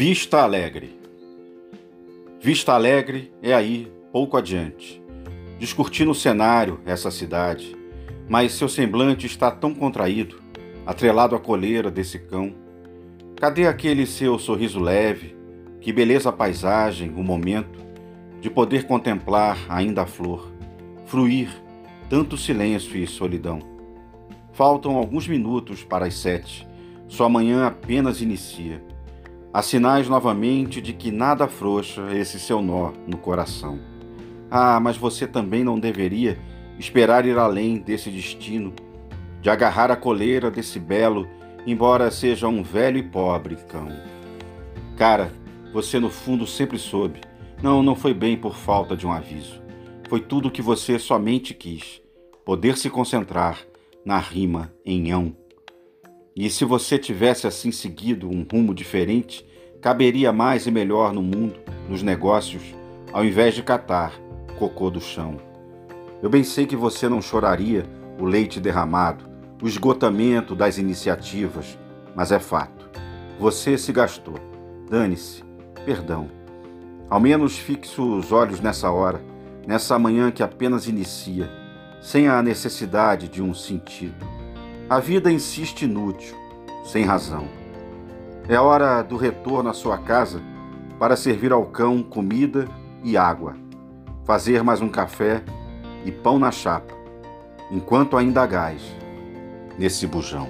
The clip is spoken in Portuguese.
Vista Alegre. Vista Alegre é aí, pouco adiante. Descortina o cenário, essa cidade, mas seu semblante está tão contraído, atrelado à coleira desse cão. Cadê aquele seu sorriso leve? Que beleza a paisagem, o momento de poder contemplar ainda a flor, fruir tanto silêncio e solidão. Faltam alguns minutos para as sete, sua manhã apenas inicia. Há sinais novamente de que nada afrouxa esse seu nó no coração. Ah, mas você também não deveria esperar ir além desse destino, de agarrar a coleira desse belo, embora seja um velho e pobre cão. Cara, você no fundo sempre soube. Não, não foi bem por falta de um aviso. Foi tudo o que você somente quis: poder se concentrar na rima em ão. E se você tivesse assim seguido um rumo diferente, caberia mais e melhor no mundo, nos negócios, ao invés de catar cocô do chão. Eu bem sei que você não choraria o leite derramado, o esgotamento das iniciativas, mas é fato. Você se gastou. Dane-se. Perdão. Ao menos fixe os olhos nessa hora, nessa manhã que apenas inicia, sem a necessidade de um sentido. A vida insiste inútil, sem razão. É hora do retorno à sua casa para servir ao cão comida e água, fazer mais um café e pão na chapa, enquanto ainda há gás nesse bujão.